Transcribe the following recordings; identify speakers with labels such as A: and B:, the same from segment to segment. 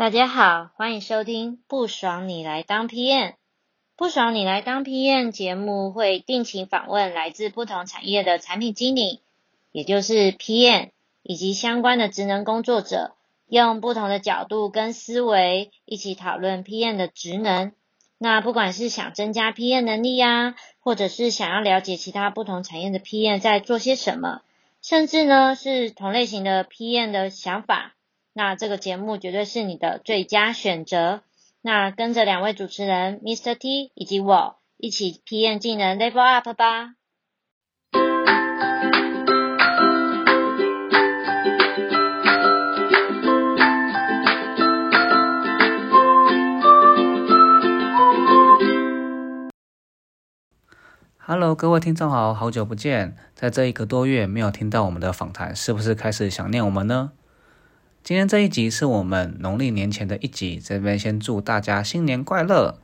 A: 大家好，欢迎收听《不爽你来当 PM》。不爽你来当 PM 节目会定期访问来自不同产业的产品经理，也就是 PM 以及相关的职能工作者，用不同的角度跟思维一起讨论 PM 的职能。那不管是想增加 PM 能力呀，或者是想要了解其他不同产业的 PM 在做些什么，甚至呢是同类型的 PM 的想法，那这个节目绝对是你的最佳选择。那跟着两位主持人 Mr. T 以及我一起体验技能 Level Up 吧。
B: Hello，各位听众好，好久不见，在这一个多月没有听到我们的访谈，是不是开始想念我们呢？今天这一集是我们农历年前的一集，这边先祝大家新年快乐。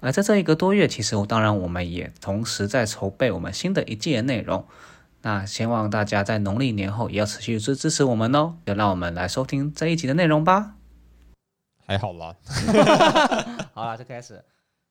B: 而在这一个多月，其实我当然我们也同时在筹备我们新的一季的内容。那希望大家在农历年后也要持续支支持我们哦。就让我们来收听这一集的内容吧。
C: 还好啦，
B: 好了，就开始。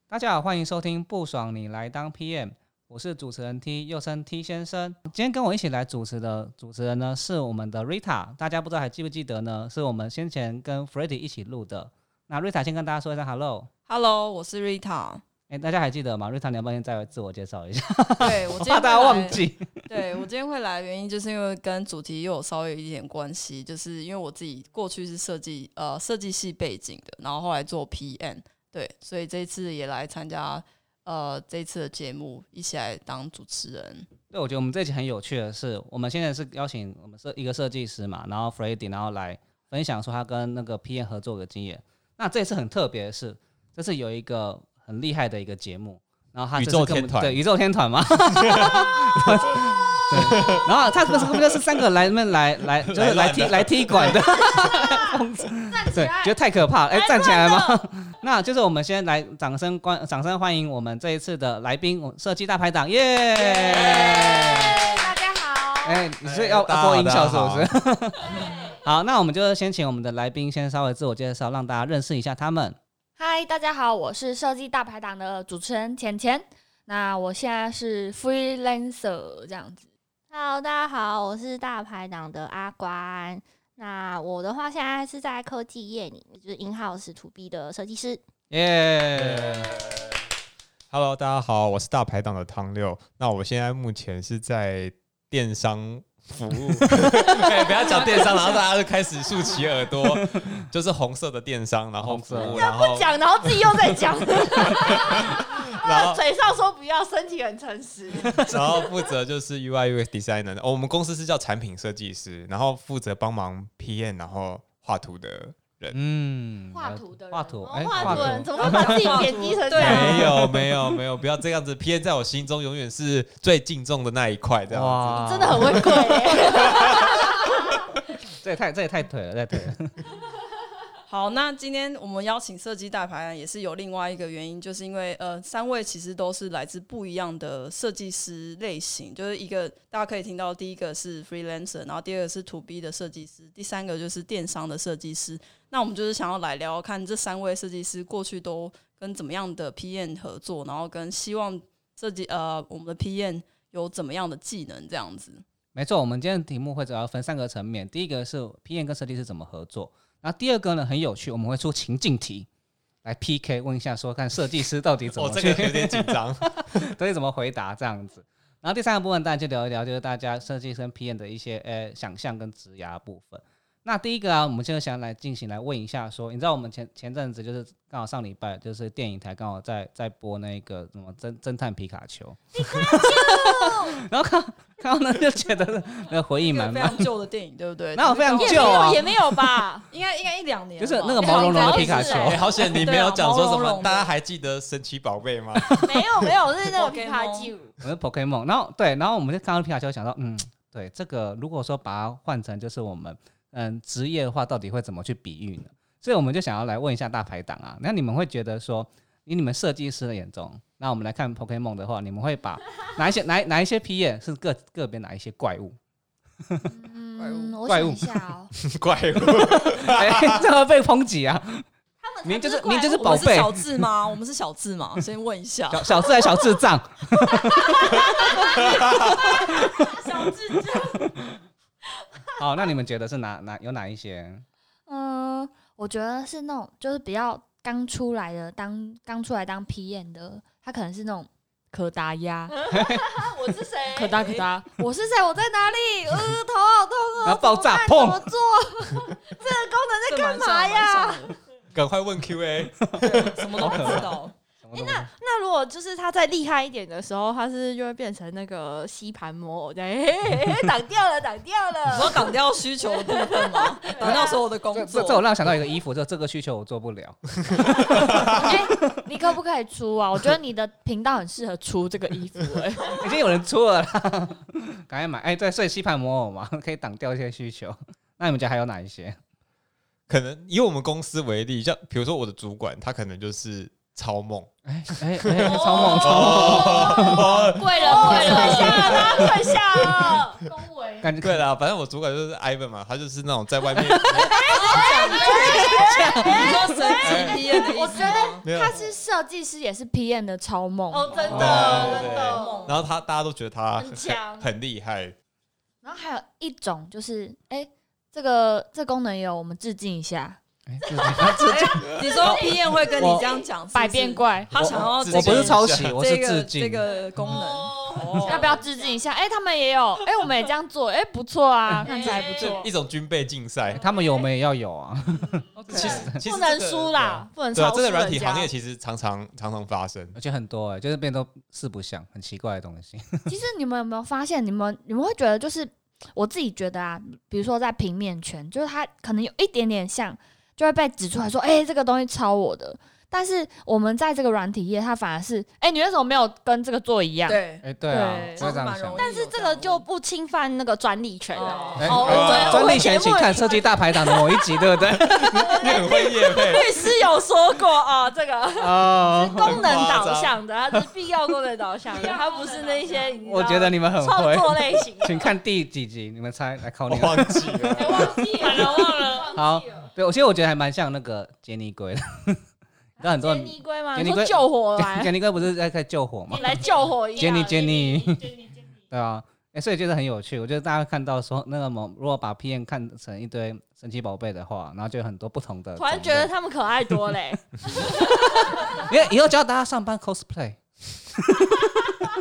B: 大家好，欢迎收听不爽你来当 PM。我是主持人 T，又称 T 先生。今天跟我一起来主持的主持人呢，是我们的 Rita。大家不知道还记不记得呢？是我们先前跟 f r e d d y 一起录的。那 Rita 先跟大家说一声 Hello。
D: Hello，我是 Rita。
B: 哎，大家还记得吗？Rita，你要不要先再自我介绍一下？
D: 对我今天
B: 怕大家忘。记。
D: 对我今天会来的原因，就是因为跟主题又有稍微有一点关系，就是因为我自己过去是设计呃设计系背景的，然后后来做 PM，对，所以这一次也来参加呃这次的节目，一起来当主持人。
B: 对，我觉得我们这一集很有趣的是，我们现在是邀请我们设一个设计师嘛，然后 f r e d d y 然后来分享说他跟那个 PM 合作的经验。那这次很特别的是，这次有一个很厉害的一个节目，然后他
C: 宇宙天团
B: 对宇宙天团嘛。对，然后他不是不就是三个来们来来就是来踢来踢馆的，对，觉得太可怕了，哎，站起来吗？那就是我们先来掌声欢掌声欢迎我们这一次的来宾，我设计大排档，耶！
E: 大家好，
B: 哎，你是要
C: 大家
B: 要播音效是不是？好，那我们就先请我们的来宾先稍微自我介绍，让大家认识一下他们。
E: 嗨，大家好，我是设计大排档的主持人浅浅。那我现在是 freelancer 这样子。Hello，大家好，我是大排档的阿关。那我的话，现在是在科技业里，就是 in house to B 的设计师。
B: 耶
C: ！Hello，大家好，我是大排档的汤六。那我现在目前是在电商服务，哎不要讲电商，然后大家就开始竖起耳朵，就是红色的电商，然后
B: 红色
C: 服务，然后
E: 讲，然后自己又在讲，
C: 然后
E: 嘴上说不要，身体很诚实。
C: 然后负责就是 UI UX designer，哦，我们公司是叫产品设计师，然后负责帮忙 PM，然后画图的人。
B: 嗯，
E: 画图的人，
B: 画图，
E: 哦
B: 哎，
E: 画图的人怎么会把自己贬低成这样？
C: 没有没有没有，不要这样子 P N 在我心中永远是最敬重的那一块，这样子。
E: 真的很会跪、
B: 这也太这也太腿了，太腿了。
D: 好，那今天我们邀请设计大排档也是有另外一个原因，就是因为呃，三位其实都是来自不一样的设计师类型，就是一个大家可以听到，第一个是 freelancer，然后第二个是 to B 的设计师，第三个就是电商的设计师。那我们就是想要来聊聊看这三位设计师过去都跟怎么样的 PM 合作，然后跟希望设计呃我们的 PM 有怎么样的技能这样子。
B: 没错，我们今天的题目会主要分三个层面，第一个是 PM 跟设计师怎么合作，然后第二个呢很有趣，我们会出情境题来 PK，问一下说看设计师到底怎么
C: 哦，这
B: 去
C: 个有点紧张。
B: 到底怎么回答这样子。然后第三个部分，大家就聊一聊，就是大家设计跟 PM 的一些呃想象跟职涯部分。那第一个啊，我们就想来进行来问一下说，你知道我们前前阵子就是刚好上礼拜就是电影台刚好在在播那个什么侦侦探皮卡丘，然后看看到呢就觉得那个回忆
D: 一个
B: 满满
D: 非常，旧的电影，对不对？
B: 那我非常旧啊
E: 也没有吧？
D: 应该应该一两年，
B: 就是那个毛茸茸的皮卡丘
E: 好
C: 险你没有讲说什么，大家还记得神奇宝贝吗？
E: 没有没有，是那个皮卡丘。
B: 我是 Pokemon，然后对，然后我们就看到皮卡丘，想到嗯，对，这个如果说把它换成就是我们嗯职业的话，到底会怎么去比喻呢？所以我们就想要来问一下大排档啊，那你们会觉得说，以你们设计师的眼中，那我们来看 Pokemon 的话，你们会把 哪一些哪哪一些 P 验是个个别哪一些怪物？
F: 嗯，我
B: 怪物
F: 想一下哦，
C: 怪物，
B: 哎，这会被抨击啊！
F: 他们
B: 明明就是
F: 才怪物
B: 明明就是宝贝
D: 小智吗？我们是小智吗？先问一下。
B: 小小智还小智障，
F: 小智障。
B: 好，那你们觉得是哪哪有哪一些？
F: 嗯，我觉得是那种就是比较刚出来的，当刚出来当 PM 的，他可能是那种可达鸭，
E: 我是谁？
F: 可达可达，我是谁？我在哪里？呃，头好痛哦，
B: 然后爆炸
F: 怎么办
B: 砰
F: 怎么做？这个功能在干嘛呀？
C: 赶快问 Q&A。
D: 什么都不知道。
B: 那
E: 那如果就是他再厉害一点的时候，他是是就会变成那个吸盘魔偶，这样嘿嘿嘿挡掉了，挡掉
D: 你说
E: 了。
D: 挡掉需求的部分吗？挡掉所有的工作。
B: 这这我让我想到一个衣服，这这个需求我做不了。
F: 哎，你可不可以出啊？我觉得你的频道很适合出这个衣服，哎，
B: 已经有人出了啦，赶快买！哎，对，所以吸盘魔偶嘛，可以挡掉一些需求。那你们家还有哪一些？
C: 可能以我们公司为例，像比如说我的主管，他可能就是超梦，
B: 哎哎哎，超梦 超梦！
F: 贵 了贵了，
E: 下了，大家快下了。
F: 恭维。
B: 感觉
C: 对啦，反正我主管就是 Ivan 嘛，他就是那种在外面
D: 你说神
F: 我觉
D: 思吗？
C: 没有
F: 他是设计师，也是 PM 的超梦。
E: 哦，真的，真的，
C: 然后他大家都觉得他
E: 很强
C: 很厉害，
F: 然后还有一种就是，哎，这个这功能有，我们致敬一下，
B: 哎自己啊自己
D: 你说 P N 会跟你这样讲，
F: 百变，怪，
D: 他想要
C: 我
B: 我不是抄袭，我是
D: 这个
B: 致敬。
D: 这个功能。哦
F: 要不要致敬一下？哎，他们也有，哎，我们也这样做，哎，不错啊，看起来不错
C: 一。种军备竞赛。
B: 他们有，我们也要有啊。
C: 其实
E: 不能
C: 这个
E: 输啦，不能
C: 对啊，
E: 超
C: 这个软体行业其实常常常常发生。
B: 而且很多哎、就是变都四不像，很奇怪的东西。
F: 其实你们有没有发现，你们你们会觉得，就是我自己觉得啊，比如说在平面圈，就是它可能有一点点像，就会被指出来说，哎、这个东西抄我的。但是我们在这个软体业，它反而是，哎、你为什么没有跟这个做一样？
D: 对，
B: 哎、对啊，这样想。
E: 但是这个就不侵犯那个专利权了。
B: 哎、
E: 哦
B: 专利权请看设计大排档的某一集，对不对？
C: 你很会业配，
E: 律师有说过啊，这个
B: 哦，
E: 功能导向的，它是必要功能导向的，它不是那些
B: 我觉得你们很
E: 创
B: 会，
E: 作类型的。
B: 请看第几集，你们猜，来考你
C: 忘记了。
E: 忘记了，忘了。
B: 好，对，我其实我觉得还蛮像那个杰尼龟的，你知道很多
E: 杰
B: 人
E: 尼龟吗？
B: 杰尼龟
E: 你救火
B: 杰
E: 来
B: 尼龟不是在在救火吗？
E: 来救火 一样。
B: 杰尼 杰尼，对啊，哎、所以就是很有趣。我觉得大家看到说那个某如果把 P N 看成一堆神奇宝贝的话，然后就有很多不同的。
E: 突然觉得他们可爱多嘞。
B: 因为以后教大家上班 cosplay，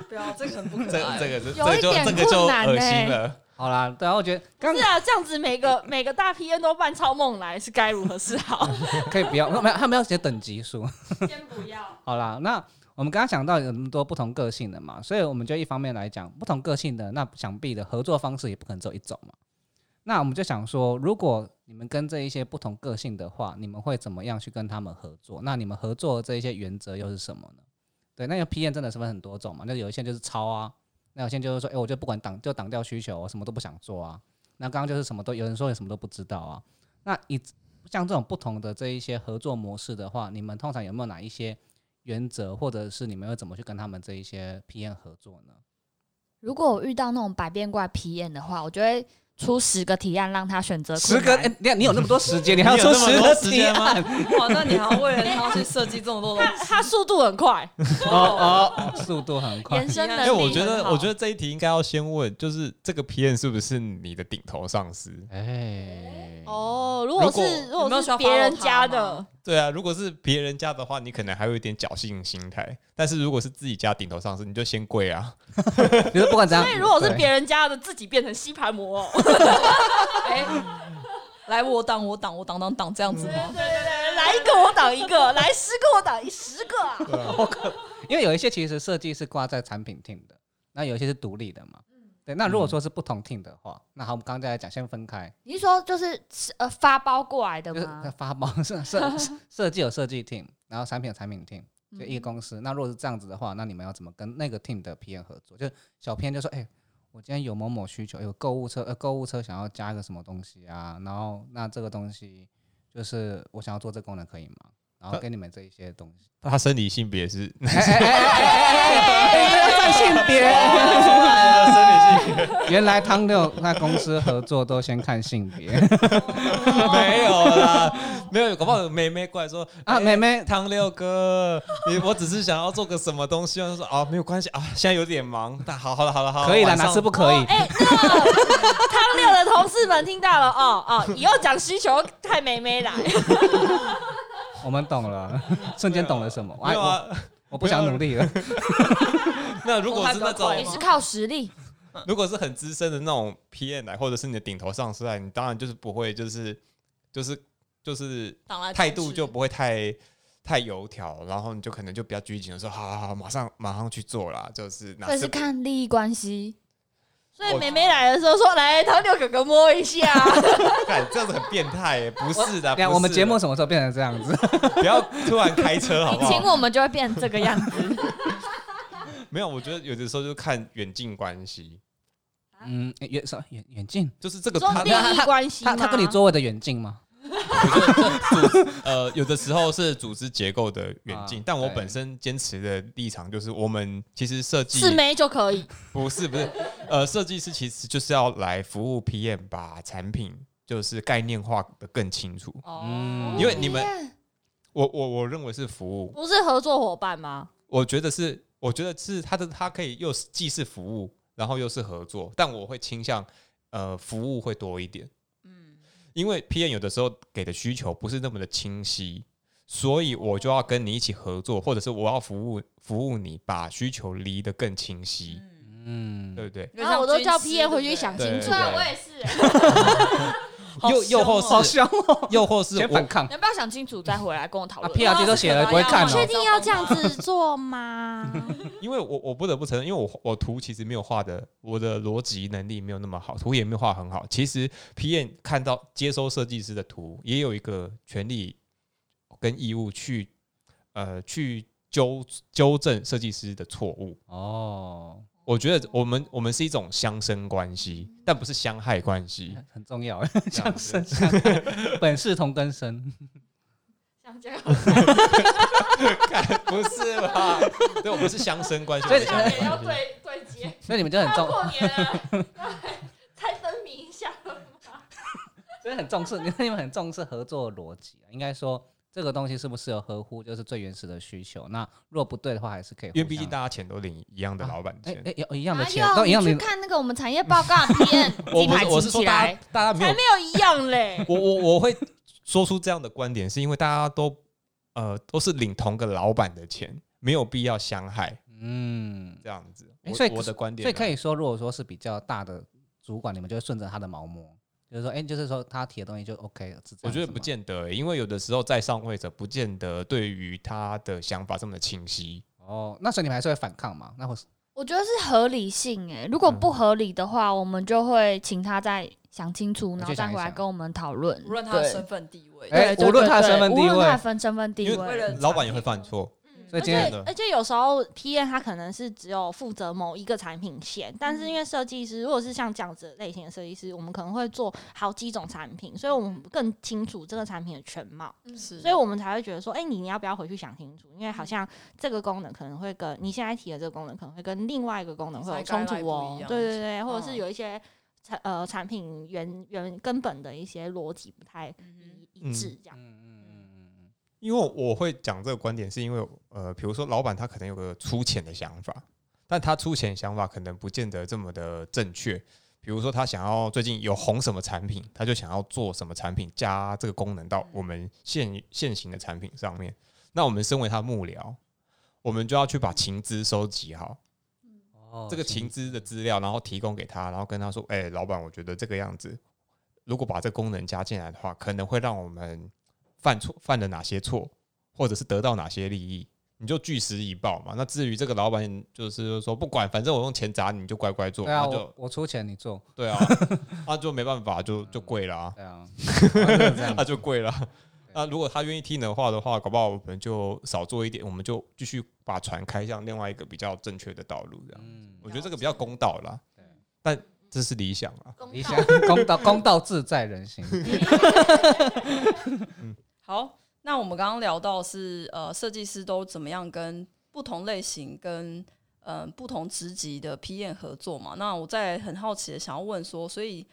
D: 不要，这个很不可
C: 这
D: 爱。
C: 这个这
F: 有一点
C: 这个就这个就
F: 困难
C: 恶心
F: 欸
C: 了。
B: 好啦，对啊，我觉得刚
E: 是啊，这样子每个 每个大 P N 都扮超梦来，是该如何是好？
B: 可以不要，没有他们要写等级数。
E: 先不要。
B: 好啦，那我们刚刚讲到有那么多不同个性的嘛，所以我们就一方面来讲不同个性的，那想必的合作方式也不可能只有一种嘛。那我们就想说，如果你们跟这一些不同个性的话，你们会怎么样去跟他们合作？那你们合作的这一些原则又是什么呢？对，那个 P N 真的是分很多种嘛，那有一些就是抄啊，那有些就是说，哎、我就不管挡就挡掉需求，我什么都不想做啊。那刚刚就是什么都有人说你什么都不知道啊。那以像这种不同的这一些合作模式的话，你们通常有没有哪一些原则，或者是你们会怎么去跟他们这一些 PM 合作呢？
F: 如果我遇到那种百变怪 PM 的话，我觉得出十个提案让他选择
B: 十个，
F: 难。
B: 哎、你看你有那么多时间，你还要出十个提
C: 间吗
B: 案？
D: 哇，那你还要为了他去设计这么多东西？
E: 他速度很快，
B: 哦哦，速度很快
E: 延。伸能力
C: 因为我觉得，我觉得这一题应该要先问，就是这个 PM 是不是你的顶头上司？
B: 哎，
E: 哦，如果
C: 如果
E: 是如果是别人家
D: 吗
E: 的，
C: 对啊，如果是别人家的话，你可能还会有一点侥幸心态；但是如果是自己家顶头上司，你就先跪啊。
B: 你说不管怎样，
E: 所以如果是
B: 对
E: 别人家的，自己变成吸盘魔哦，
D: 哎，来我挡我挡我挡挡挡这样子吗？
E: 对对对，来一个我挡一个，来十个我挡一十个啊。
B: 因为有一些其实设计是挂在产品 team 的，那有一些是独立的嘛。对，那如果说是不同 team 的话，那好，我们刚刚再来讲，先分开，
F: 你是说就是呃发包过来的
B: 就是
F: 吗？
B: 发包 设设设计有设计 team，然后产品有产品 team，就一个公司。那如果是这样子的话，那你们要怎么跟那个 team 的 PM 合作？就小 PM 就说，哎、我今天有某某需求，有购物车，呃，购物车想要加一个什么东西啊，然后那这个东西就是我想要做这个功能可以吗？然后给你们这一些东西。
C: 他生理性别是
B: 哎哎哎哎哎哎，占性别。
C: 生理性别
B: 原来汤六那公司合作都先看性别
C: 没有啦，没有，搞不好有妹妹过来说
B: 啊，
C: 哎
B: 妹妹
C: 汤六哥，你我只是想要做个什么东西，我就说啊，没有关系啊，现在有点忙，但好好了好了好了，
B: 可以了，哪次不可以？
G: 汤六的同事们听到了哦哦，以后讲需求太妹妹来，
B: 我们懂了，瞬间懂了什么？我？我不想努力了。
C: 那如果是那种
F: 你是靠实力。
C: 如果是很资深的那种 PM 来，或者是你的顶头上司来，你当然就是不会，就是就是就是态度就不会太太油条，然后你就可能就比较拘谨的说，好好好，马上马上去做啦，就是哪
F: 所以是看利益关系。
G: 所以妹妹来的时候说来唐六哥哥摸一下，
C: 干这样子很变态耶，不是的，
B: 我们节目什么时候变成这样子？
C: 不要突然开车好不好
F: 请
C: 好？
F: 我们就会变这个样子。
C: 没有，我觉得有的时候就看远近关系，
B: 嗯，远什么远远近？
C: 就是这个他
G: 说利益关系
B: 他他跟你
G: 吗
B: 座位的远近吗？
C: 呃，有的时候是组织结构的远近，
B: 啊
C: 但我本身坚持的立场就是，我们其实设计
G: 是没就可以，
C: 不是不是，呃，设计师其实就是要来服务 PM，把产品就是概念化的更清楚。
B: 嗯
C: 因为你们我我我认为是服务，
G: 不是合作伙伴吗？
C: 我觉得是，我觉得是他的他可以又是既是服务，然后又是合作，但我会倾向呃服务会多一点。
D: 嗯，
C: 因为 PM 有的时候给的需求不是那么的清晰，所以我就要跟你一起合作，或者是我要服务服务你，把需求离得更清晰，
B: 嗯，
C: 对不对？
G: 然后我都叫 P N 回去想清
C: 对
G: 楚
F: 对。啊，
C: 对
F: 我也是。
C: 又又或
B: 好
C: 是
B: 凶哦，
C: 又或是我
B: 先反抗
F: 要不要想清楚再回来跟我讨
B: 啊
F: 论
B: ？！P R G 都写了，不会看哦。
G: 确定要这样子做吗？
C: 因为我我不得不承认，因为我我图其实没有画的，我的逻辑能力没有那么好，图也没有画很好。其实 P N 看到接收设计师的图，也有一个权利跟义务去呃去纠纠正设计师的错误。
B: 哦，
C: 我觉得我们我们是一种相生关系，但不是相害关系。
B: 很重要，相生相克，本是同根生。
G: 像这样，
C: 不是吧？对，我们是相生关系。
B: 所以
C: 我们是相生
G: 要对对接。
B: 所以你们就很重，
G: 过年了，才灯谜一下。
B: 所以很重视，你你们很重视合作的逻辑啊。应该说，这个东西是不是有合乎，就是最原始的需求。那若不对的话，还是可以。
C: 因为毕竟大家钱都领一样的老板钱。
B: 哎哎有一样的
F: 哪
B: 钱，
F: 有？你去
B: 都一样的。
F: 看那个我们产业报告片，
C: 我
F: 鸡排
C: 不是我是说
F: 请起来
C: 大家。大家没有
G: 还没有一样嘞。
C: 我我我会说出这样的观点，是因为大家都呃都是领同个老板的钱，没有必要相害
B: 嗯，
C: 这样子。
B: 所以
C: 我的观点啊，
B: 所以可以说，如果说是比较大的主管，你们就会顺着他的毛摸，就是说，哎，就是说他提的东西就 OK 了。
C: 我觉得不见得欸、因为有的时候在上位者不见得对于他的想法这么的清晰。
B: 哦，那所以你们还是会反抗嘛？那会是
F: 我觉得是合理性诶，如果不合理的话，我们就会请他再想清楚，然后再回来跟我们讨论。
D: 无论他的身份地位，
B: 哎无论他的身份地位
F: 无论他的身份地位，
C: 老板也会犯错，
G: 而
B: 所以今天
G: 且而且有时候 P N 他可能是只有负责某一个产品线，但是因为设计师如果是像这样子类型的设计师，我们可能会做好几种产品，所以我们更清楚这个产品的全貌，
D: 是，
G: 所以我们才会觉得说，哎、你你要不要回去想清楚？因为好像这个功能可能会跟你现在提的这个功能可能会跟另外一个功能会有冲突哦对对对，或者是
D: 嗯。
G: 有一些产呃产品原原根本的一些逻辑不太
D: 嗯
G: 一一致，这样。
C: 因为我会讲这个观点，是因为呃，比如说老板他可能有个粗浅的想法，但他粗浅想法可能不见得这么的正确。比如说他想要最近有红什么产品，他就想要做什么产品加这个功能到我们现现行的产品上面。那我们身为他幕僚，我们就要去把情资收集好，
B: 哦
C: 这个情资的资料，然后提供给他，然后跟他说：“哎、老板，我觉得这个样子，如果把这功能加进来的话，可能会让我们犯错，犯了哪些错，或者是得到哪些利益，你就据实以报嘛。那至于这个老板，就是说不管，反正我用钱砸你，你就乖乖做，
B: 对啊，
C: 那就
B: 我我出钱你做，
C: 对啊，那就没办法，就就跪了啊，
B: 对啊，
C: 那就跪了。那如果他愿意听的话的话，搞不好我们就少做一点，我们就继续把船开向另外一个比较正确的道路，这样。
B: 嗯，
C: 我觉得这个比较公道啦
B: 对，
C: 但这是理想啊。
B: 理想公道公道自在人心。
D: 好，那我们刚刚聊到是呃，设计师都怎么样跟不同类型跟呃不同职级的 PM 合作嘛？那我在很好奇的想要问说，所以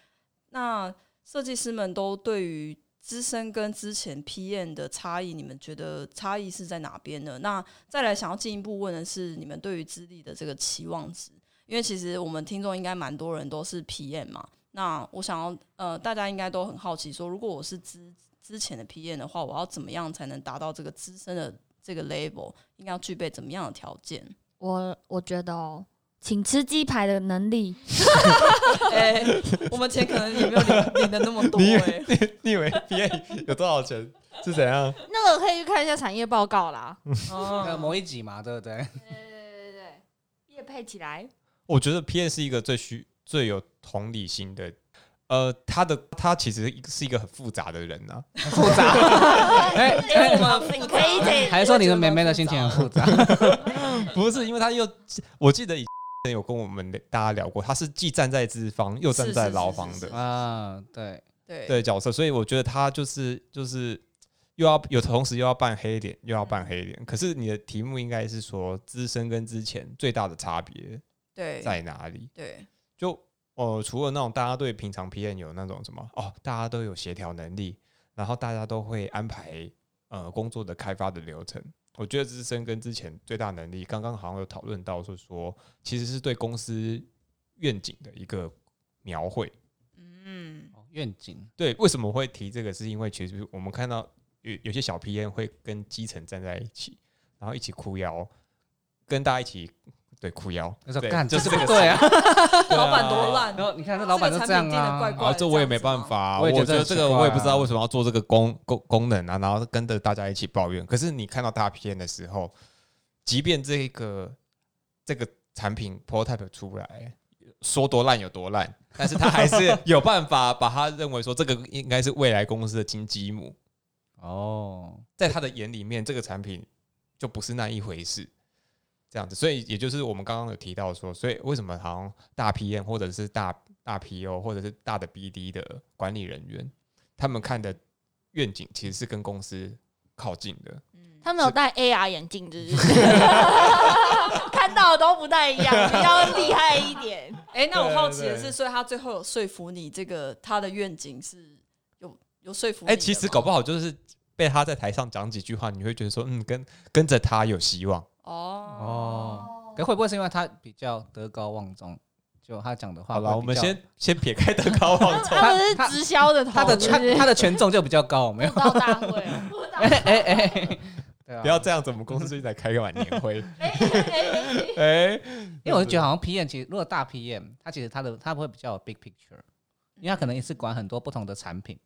D: 那设计师们都对于资深跟之前 PM 的差异，你们觉得差异是在哪边呢？那再来想要进一步问的是，你们对于资历的这个期望值，因为其实我们听众应该蛮多人都是 PM 嘛。那我想要呃，大家应该都很好奇说，如果我是资之前的 P N 的话，我要怎么样才能达到这个资深的这个 level？应该要具备怎么样的条件？
F: 我我觉得哦，请吃鸡排的能力，
D: 哎、我们钱可能也没有领领的那么多
C: 你以
D: 哎、
C: 为你以为 PA 有多少钱？是怎样？
F: 那个可以去看一下产业报告啦。
D: 哦
B: 那某一集嘛，对不对？
F: 对对对对对，业配起来。
C: 我觉得 P N 是一个最需最有同理心的。呃，他的他其实是一个很复杂的人呐、
B: 复杂。哎
F: 哎，我们可以得
B: 还是说你的妹妹的心情很复杂？
C: 不是因为他又，我记得以前有跟我们大家聊过，他是既站在资方又站在劳方的。
B: 啊，对，
D: 对。
C: 对。角色，所以我觉得他就是就是又要有同时又要扮黑脸，又要扮黑脸。可是你的题目应该是说资深跟之前最大的差别
D: 对。
C: 在哪里？
D: 对。
C: 就呃，除了那种大家对平常 PM 有那种什么哦，大家都有协调能力，然后大家都会安排呃工作的开发的流程。我觉得资深跟之前最大能力，刚刚好像有讨论到，是说其实是对公司愿景的一个描绘。
D: 嗯
B: 哦愿景
C: 对，为什么会提这个？是因为其实我们看到有有些小 PM 会跟基层站在一起，然后一起哭腰，跟大家一起对裤腰，对
B: 那时候干
C: 就是这个
B: 对啊。
D: 老板多烂
B: 然，后你看这老板都这样啊。
D: 这个产品定得怪，怪
C: 啊，这我也没办法、啊，我
B: 觉得
C: 这个我也不知道为什么要做这个功功功能啊，然后跟着大家一起抱怨。可是你看到大片的时候，即便这个这个产品 prototype 出来，说多烂有多烂，但是他还是 有办法把他认为说这个应该是未来公司的金鸡母，
B: 哦，
C: 在他的眼里面，这个产品就不是那一回事。这样子，所以也就是我们刚刚有提到说，所以为什么好像大 PM 或者是大大 PO 或者是大的 BD 的管理人员，他们看的愿景其实是跟公司靠近的。
F: 他们有戴 AR 眼镜，就 是看到的都不太一样，比较厉害一点。
D: 哎、那我好奇的是，所以他最后有说服你，这个他的愿景是有有说服？
C: 哎、其实搞不好就是被他在台上讲几句话，你会觉得说，嗯，跟跟着他有希望。
D: 哦
B: 哦，可会不会是因为他比较德高望重？就他讲的话
C: 好了，我们先先撇开德高望重。
F: 他们是直销的头，
B: 他的
F: 权
B: 他他的权重就比较高，没有？
F: 布道大会，
B: 哎哎哎，对啊，
C: 不要这样子，我们公司最近在开个晚年会。
F: 哎
B: 因为我就觉得好像 PM 其实如果大 PM，他其实他的他会比较有 big picture，因为他可能也是管很多不同的产品，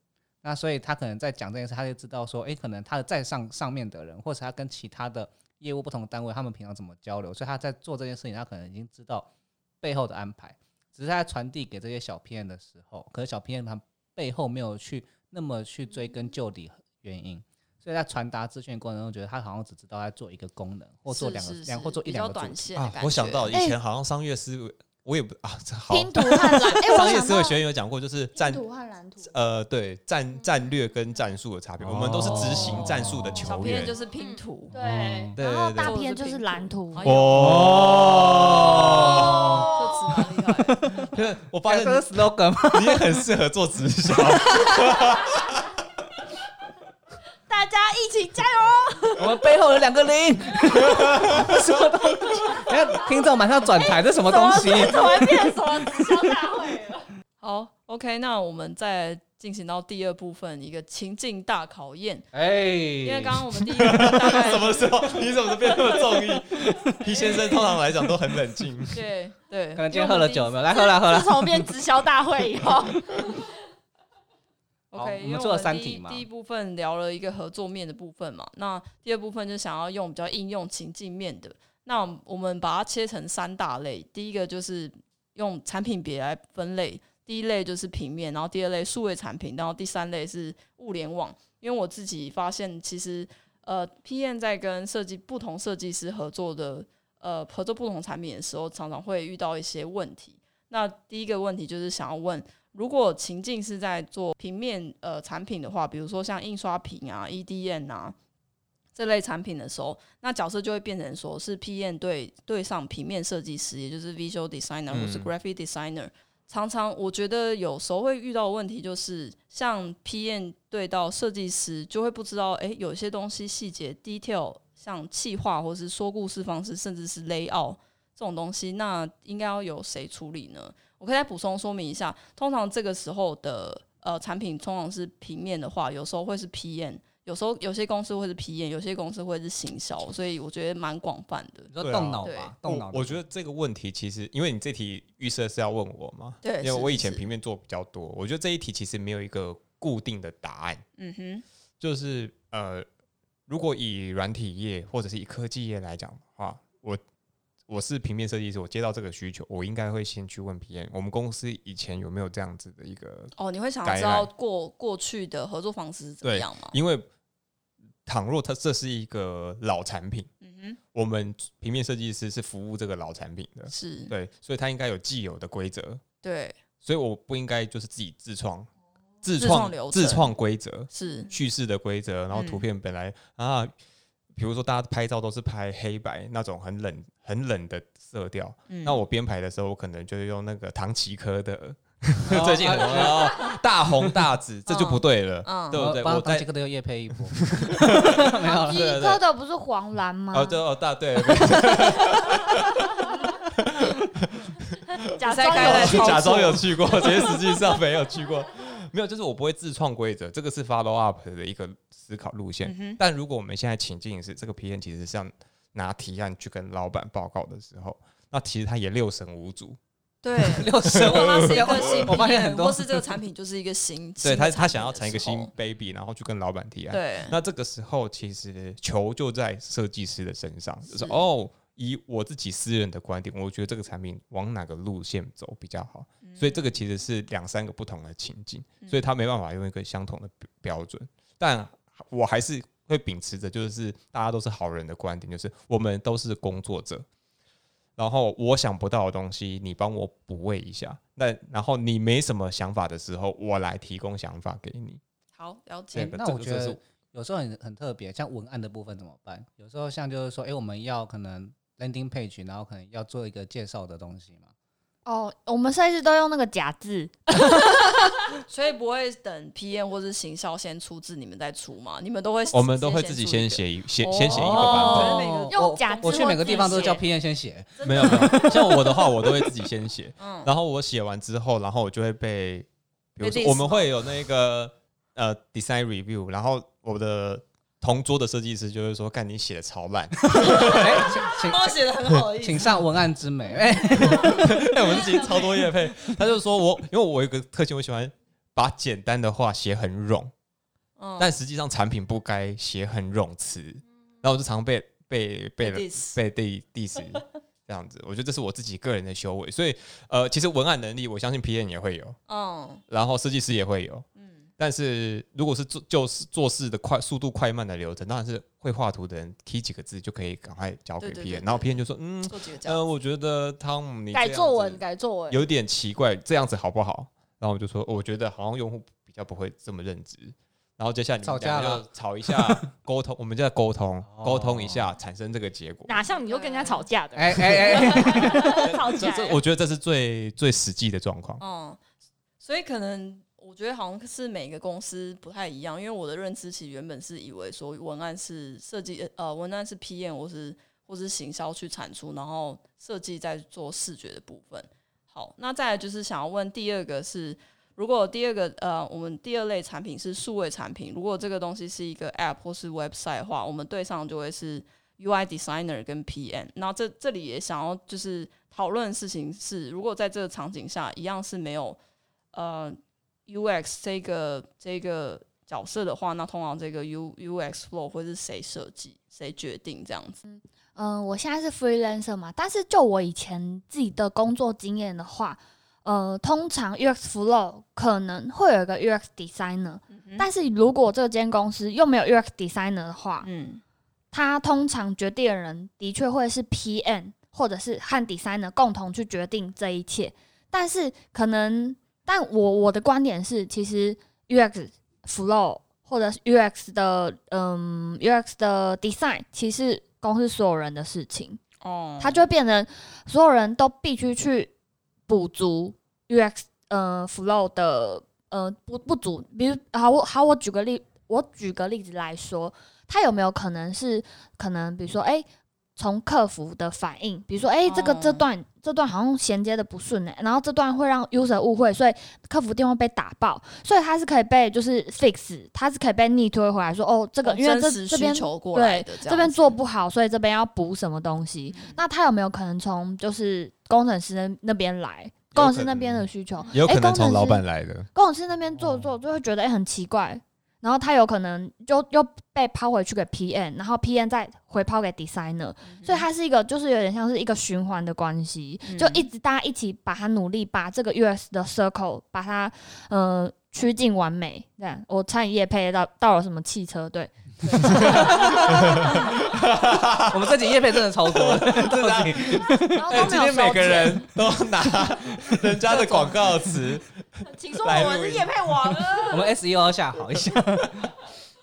B: 那所以他可能在讲这件事，他就知道说，哎，可能他的在上上面的人，或者他跟其他的业务不同的单位，他们平常怎么交流，所以他在做这件事情，他可能已经知道背后的安排，只是他在传递给这些小 PM 的时候，可是小 PM 他背后没有去那么去追根究底原因。所以在传达资讯的过程中，觉得他好像只知道在做一个功能，或做两个两或做一两个主题
C: 啊我想到。以
F: 哎
C: 前好像商业思维，我也不啊，这好。
F: 拼图和蓝，哎，我想到
C: 商业思维学院有讲过，就是战
F: 拼图和蓝图，
C: 呃对战战略跟战术的差别，我们都是执行战术的球员
D: 片就。是拼图，
F: 对
B: 嗯，
C: 对
F: 然后
C: 对
F: 大片就是蓝图
D: 哎。
C: 哦，
D: 这词 蛮厉害的。
C: 就是我发现
B: 这是 slogan 吗？
C: 你也很适合做直销，
F: 一起加油！
B: 我们背后有两个零，什么东西？你看听众马上转台，这什么东西？
F: 怎么变成什么直销大会了？
D: 好，OK，那我们再进行到第二部分，一个情境大考验。
B: 哎，
D: 因为刚刚我们第一个大概
C: 什么时候？你怎么变那么中意皮先生通常来讲都很冷静。
D: 对对，
B: 可能今天喝了酒，有没有？来喝了喝了
F: 自。从变直销大会以后，
B: 好
D: OK，
B: 我们做了三题嘛
D: 第一部分聊了一个合作面的部分嘛，那第二部分就想要用比较应用情境面的。那我们把它切成三大类，第一个就是用产品别来分类，第一类就是平面，然后第二类数位产品，然后第三类是物联网。因为我自己发现，其实呃，PM 在跟设计不同设计师合作的呃合作不同产品的时候，常常会遇到一些问题。那第一个问题就是想要问，如果情境是在做平面呃产品的话，比如说像印刷品啊、EDN 啊这类产品的时候，那角色就会变成说是 PM 对对上平面设计师，也就是 Visual Designer 或是
C: 嗯
D: Graphic Designer。常常我觉得有时候会遇到的问题就是，像 PM 对到设计师，就会不知道，诶，有些东西细节 detail，像企划或是说故事方式，甚至是 layout 这种东西，那应该要由谁处理呢？我可以再补充说明一下，通常这个时候的呃产品通常是平面的话，有时候会是 PM，有时候有些公司会是 PM，有些公司会是行销，所以我觉得蛮广泛的。
B: 你说动脑吧，动脑。
C: 我我觉得这个问题其实，因为你这题预设是要问我嘛，
D: 对
C: 因为我以前平面做比较多，我觉得这一题其实没有一个固定的答案，
D: 嗯哼，
C: 就是呃，如果以软体业或者是以科技业来讲的话，我我是平面设计师，我接到这个需求，我应该会先去问 PM，我们公司以前有没有这样子的一个，
D: 哦，你会想要知道过过去的合作方式是怎么样吗？
C: 因为倘若它这是一个老产品，
D: 嗯
C: 我们平面设计师是服务这个老产品的，，
D: 是，
C: 对，所以它应该有既有的规则，
D: 对，
C: 所以我不应该就是自己自创、自
D: 自创
C: 创
D: 流
C: 自创规则、
D: 是，
C: 叙事的规则，然后图
D: 嗯。
C: 片本来、啊，比如说大家拍照都是拍黑白那种很冷很冷的色调，
D: 嗯
C: 那我编排的时候，我可能就是用那个唐吉诃德。
B: 哦
C: 最近很红 哦，大红大紫，这就不对了，
D: 嗯
C: 对不对？
B: 帮
C: 我
B: 这个都要夜配一波，没有了
F: 基
C: 对对
F: 科的不是黄蓝吗？
C: 哦，对哦，大对，
F: 假
D: 在开来
F: 装有
D: 操
C: 假装有去过，其实实际上没有去过。没有，就是我不会自创规则，这个是 follow up 的一个思考路线。
D: 嗯，
C: 但如果我们现在情境是这个 PM 其实是要拿提案去跟老板报告的时候，那其实他也六神无主，
D: 对，
B: 六十
D: 如果它是一个新
B: 我发现很多
D: 是这个产品就是一个新，
C: 对他他想要成一个新 baby，然后去跟老板提案。
D: 对，
C: 那这个时候其实球就在设计师的身上，就是
D: 是
C: 哦，以我自己私人的观点，我觉得这个产品往哪个路线走比较好，所以这个其实是两三个不同的情境，所以他没办法用一个相同的标标准，但我还是会秉持着就是大家都是好人的观点，就是我们都是工作者。然后我想不到的东西，你帮我补位一下。那然后你没什么想法的时候，我来提供想法给你。
D: 好了解，
B: 那我觉得有时候很很特别，像文案的部分怎么办？有时候像就是说，哎，我们要可能 landing page，然后可能要做一个介绍的东西嘛。
F: 哦，我们设计师都用那个假字，
D: 所以不会等 PM 或是行销先出字，你们再出嘛？你们都会，
C: 我们都会自己先写一先
D: 哦
C: 先写一个版本。
F: 用假字
B: 我去每个地方都是叫
F: 或
B: P N 先写，
C: 没有没有，像我的话，我都会自己先写，
D: 嗯，
C: 然后我写完之后，然后我就会被，比如
D: 被
C: 说
D: diss
C: 我们会有那个呃 design review，然后我的同桌的设计师就会说，干你写的超烂，
B: 哎，请
D: 帮我写的很好的意思，
B: 请上文案之美，哎，
C: 哎，我们自己超多页配，他就说我因为我有一个特性，我喜欢把简单的话写很冗，
D: 嗯。
C: 但实际上产品不该写很冗词，然后我就常被被被
D: 被 diss
C: 被 diss diss 这样子，我觉得这是我自己个人的修为，所以呃，其实文案能力，我相信 PM 也会有，
D: 嗯。
C: 然后设计师也会有，
D: 嗯，
C: 但是如果是做就是做事的快速度快慢的流程，当然是会画图的人 key 几个字就可以赶快交给
D: 对对
C: PM，
D: 对
C: 然后
D: 对
C: PM 就说嗯呃，我觉得汤姆你
F: 改作文，改作文。
C: 有点奇怪，这样子好不好？然后我就说，我觉得好像用户比较不会这么认知。然后接下来你们
B: 吵架了
C: 两个 就吵一下，沟通，我们就在沟通，
B: 哦
C: 沟通一下，产生这个结果。
F: 哪像你又跟人家吵架的，
B: 哎哎哎，
F: 吵架
C: 我觉得这是最最实际的状况。
D: 嗯，所以可能我觉得好像是每个公司不太一样，因为我的认知其实原本是以为说文案是设计，呃，文案是 PM 或是或是行销去产出，然后设计在做视觉的部分。好，那再来就是想要问第二个是，如果第二个呃，我们第二类产品是数位产品，如果这个东西是一个 App 或是 Website 的话，我们对上就会是 UI designer 跟 PM。那这这里也想要就是讨论的事情是，如果在这个场景下一样是没有呃 UX 这个这个角色的话，那通常这个 U UX flow 会是谁设计、谁决定这样子？
F: 嗯，我现在是 freelancer 嘛，但是就我以前自己的工作经验的话，呃，通常 UX flow 可能会有一个 UX designer，、但是如果这间公司又没有 UX designer 的话，
D: 嗯
F: 他通常决定的人的确会是 PM 或者是和 designer 共同去决定这一切，但是可能但我我的观点是，其实 UX flow 或者是 UX 的嗯 UX 的 design，其实公司所有人的事情，
D: 哦，
F: 它就会变成所有人都必须去补足 UX 呃 flow 的呃不不足。比如好，我好，我举个例，我举个例子来说，它有没有可能是可能比如说，哎、从客服的反应，比如说，哎、这个这
D: 哦
F: 段这段好像衔接的不顺哎、然后这段会让 user 误会，所以客服电话被打爆，所以它是可以被就是 fix，它是可以被逆推回来说，哦，这个因为这这边
D: 需求过来的，
F: 这边做不好，所以这边要补什么东西？
D: 嗯
F: 那他有没有可能从就是工程师那那边来？工程师那边的需求，
C: 有可
F: 诶工程师
C: 能从老板来的。
F: 工程师那边做做就会觉得哎、诶很奇怪，然后他有可能就又被抛回去给 PM，然后 PM 再回抛给 designer，、所以它是一个就是有点像是一个循环的关系，
D: 嗯
F: 就一直大家一起把它努力把这个 US 的 circle 把它呃趋近完美。这样，我餐饮业配到到了什么汽车对。
B: 我们这集叶配真的超多的，真的。
C: 哎，今天每个人都拿 人家的广告词，
F: 请说我是叶配王。
B: 我们 SEO 要下好一下。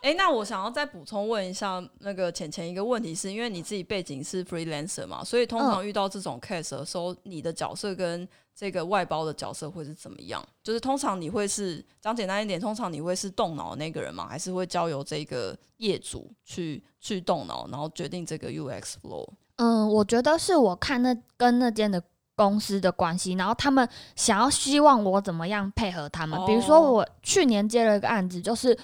D: 哎、那我想要再补充问一下那个浅浅一个问题是，因为你自己背景是 freelancer 嘛，所以通常遇到这种 case 的时候，你的角色跟这个外包的角色会是怎么样？就是通常你会是讲简单一点，通常你会是动脑那个人吗？还是会交由这个业主去去动脑，然后决定这个 UX flow？
F: 嗯，我觉得是我看那跟那间的公司的关系，然后他们想要希望我怎么样配合他们。比如说，
D: 哦
F: 我去年接了一个案子，就是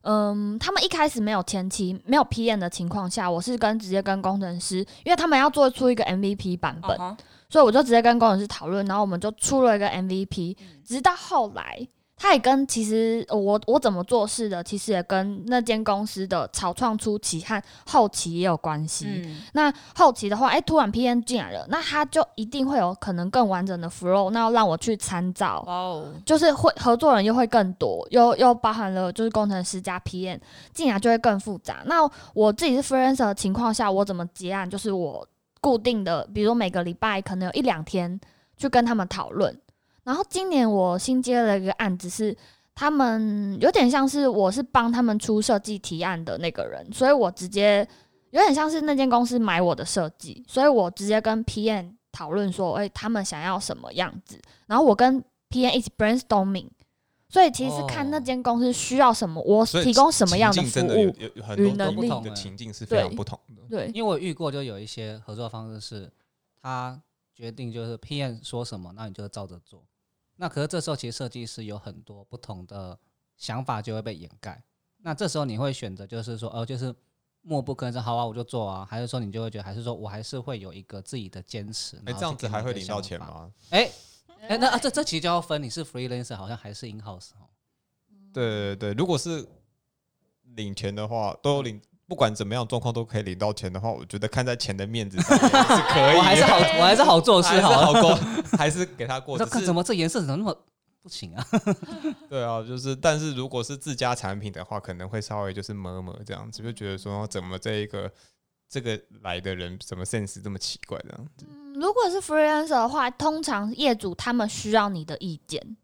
F: 嗯，他们一开始没有前期没有 PM 的情况下，我是跟直接跟工程师，因为他们要做出一个 MVP 版本，
D: 啊哈
F: 所以我就直接跟工程师讨论，然后我们就出了一个 MVP。直到后来，他也跟其实呃我我怎么做事的，其实也跟那间公司的草创初期和后期也有关系。
D: 嗯，
F: 那后期的话，哎、突然 PM 进来了，那他就一定会有可能更完整的 flow，那要让我去参照。
D: 哇哦，
F: 就是会合作人又会更多，又又包含了就是工程师加 PM 进来就会更复杂。那我自己是 freelancer 的情况下，我怎么结案？就是我固定的，比如说每个礼拜可能有一两天去跟他们讨论。然后今年我新接了一个案子是。他们有点像是我是帮他们出设计提案的那个人，所以我直接有点像是那间公司买我的设计，所以我直接跟 PM 讨论说，哎、他们想要什么样子，然后我跟 PM 一起 brainstorming，所以其实看那间公司需要什么，我提供什么样
C: 的服
F: 务，
C: 有有很多
F: 与能力
C: 不同的情境是非常不同的。
F: 对，
B: 因为我遇过，就有一些合作方式是，他决定就是 PM 说什么，那你就照着做。那可是这时候其实设计师有很多不同的想法，就会被掩盖。那这时候你会选择就是说，哦，就是默不吭声，好啊，我就做啊，还是说你就会觉得，还是说我还是会有一个自己的坚持？
C: 哎，
B: 然后
C: 这样子还会领到？钱吗？
B: 哎哎，那啊这这其实就要分，你是 freelancer 好像还是 in house 哦。
C: 对对对，如果是领钱的话，都有领，不管怎么样状况都可以领到钱的话，我觉得看在钱的面子上面是可以，
B: 我还是好，我还是好做事好了。
C: 好过，还是给他过。
B: 我说
C: 只是
B: 看怎么这颜色怎么那么不行啊？
C: 对啊，就是，但是如果是自家产品的话，可能会稍微就是磨磨这样子，就觉得说怎么这一个这个来的人怎么 sense 这么奇怪这样子。
F: 嗯如果是 freelancer 的话，通常业主他们需要你的意见，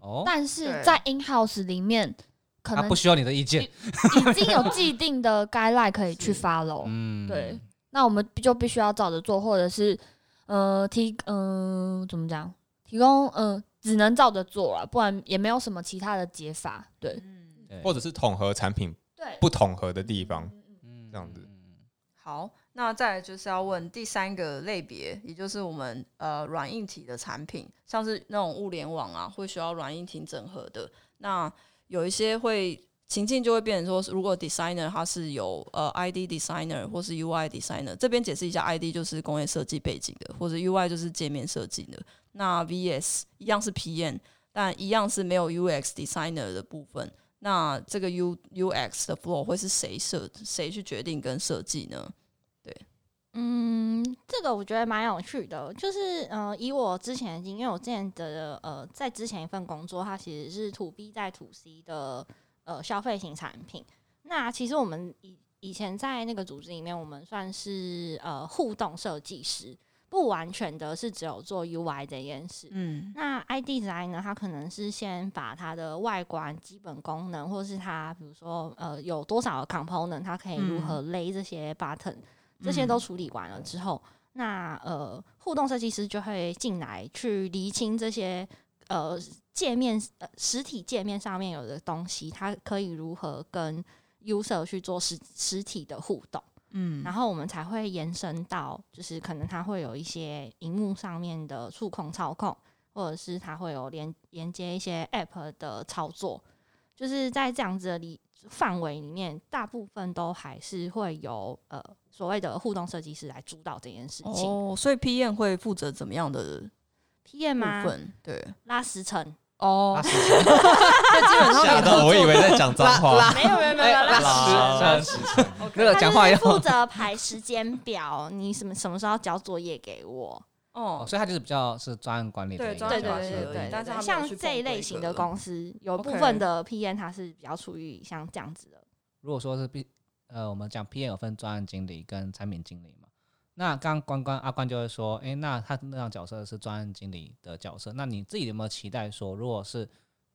B: 哦，
F: 但是在 in house 里面，可能
B: 不需要你的意见。
F: 已经有既定的 guideline 可以去 follow，
B: 嗯，
F: 对，那我们就必须要照着做，或者是呃提嗯、怎么讲，提供嗯、只能照着做了，不然也没有什么其他的解法。对。
B: 对。
C: 或者是统合产品
F: 对，
C: 不统合的地方，
B: 嗯
C: 这样子
D: 好，那再来就是要问第三个类别，也就是我们呃软硬体的产品，像是那种物联网啊，会需要软硬体整合的。那有一些会情境就会变成说，如果 designer 他是有呃 ID designer 或是 UI designer，这边解释一下，ID 就是工业设计背景的，或者 UI 就是界面设计的。那 VS 一样是 PM，但一样是没有 UX designer 的部分。那这个 U UX 的 flow 会是谁设谁去决定跟设计呢？
F: 对嗯，
E: 这个我觉得蛮有趣的，就是呃，以我之前，因为我之前的呃，在之前一份工作，它其实是 to B 在 to C 的呃消费型产品。那其实我们以以前在那个组织里面，我们算是呃互动设计师。
G: 不完全的是只有做 UI 这件事。
D: 嗯
G: 那 ID design 呢，它可能是先把它的外观基本功能，或是它比如说呃有多少个 component，它可以如何勒这些 button，、这些都处理完了之后，那呃互动设计师就会进来去厘清这些呃界面呃实体界面上面有的东西，它可以如何跟 user 去做实实体的互动。
D: 嗯
G: 然后我们才会延伸到，就是可能它会有一些荧幕上面的触控操控，或者是它会有连连接一些 App 的操作，就是在这样子的里范围里面，大部分都还是会由呃所谓的互动设计师来主导这件事情。
D: 哦，所以 PM 会负责怎么样的
G: PM
D: 部
G: 吗？
D: 分？对，
G: 拉时程？
D: 哦。基本上
C: 吓到我以为在讲脏话。
G: 没有没有没有没有拉
C: 拉
G: 时程。
C: 时
B: 那个讲话要
G: 负责排时间表，你什么什么时候要交作业给我？
B: 哦，
D: 哦，
B: 所以他就是比较是专案管理的
D: 对专
G: 对对对对
D: 但是他没有
G: 像
D: 去
G: 这一类型的公司，有部分的 PM 它是比较处于像这样子的。
B: 如果说是 P 呃，我们讲 PM 有分专案经理跟产品经理嘛，那刚刚关关阿关就会说，诶，那他那样角色是专案经理的角色，那你自己有没有期待说，如果是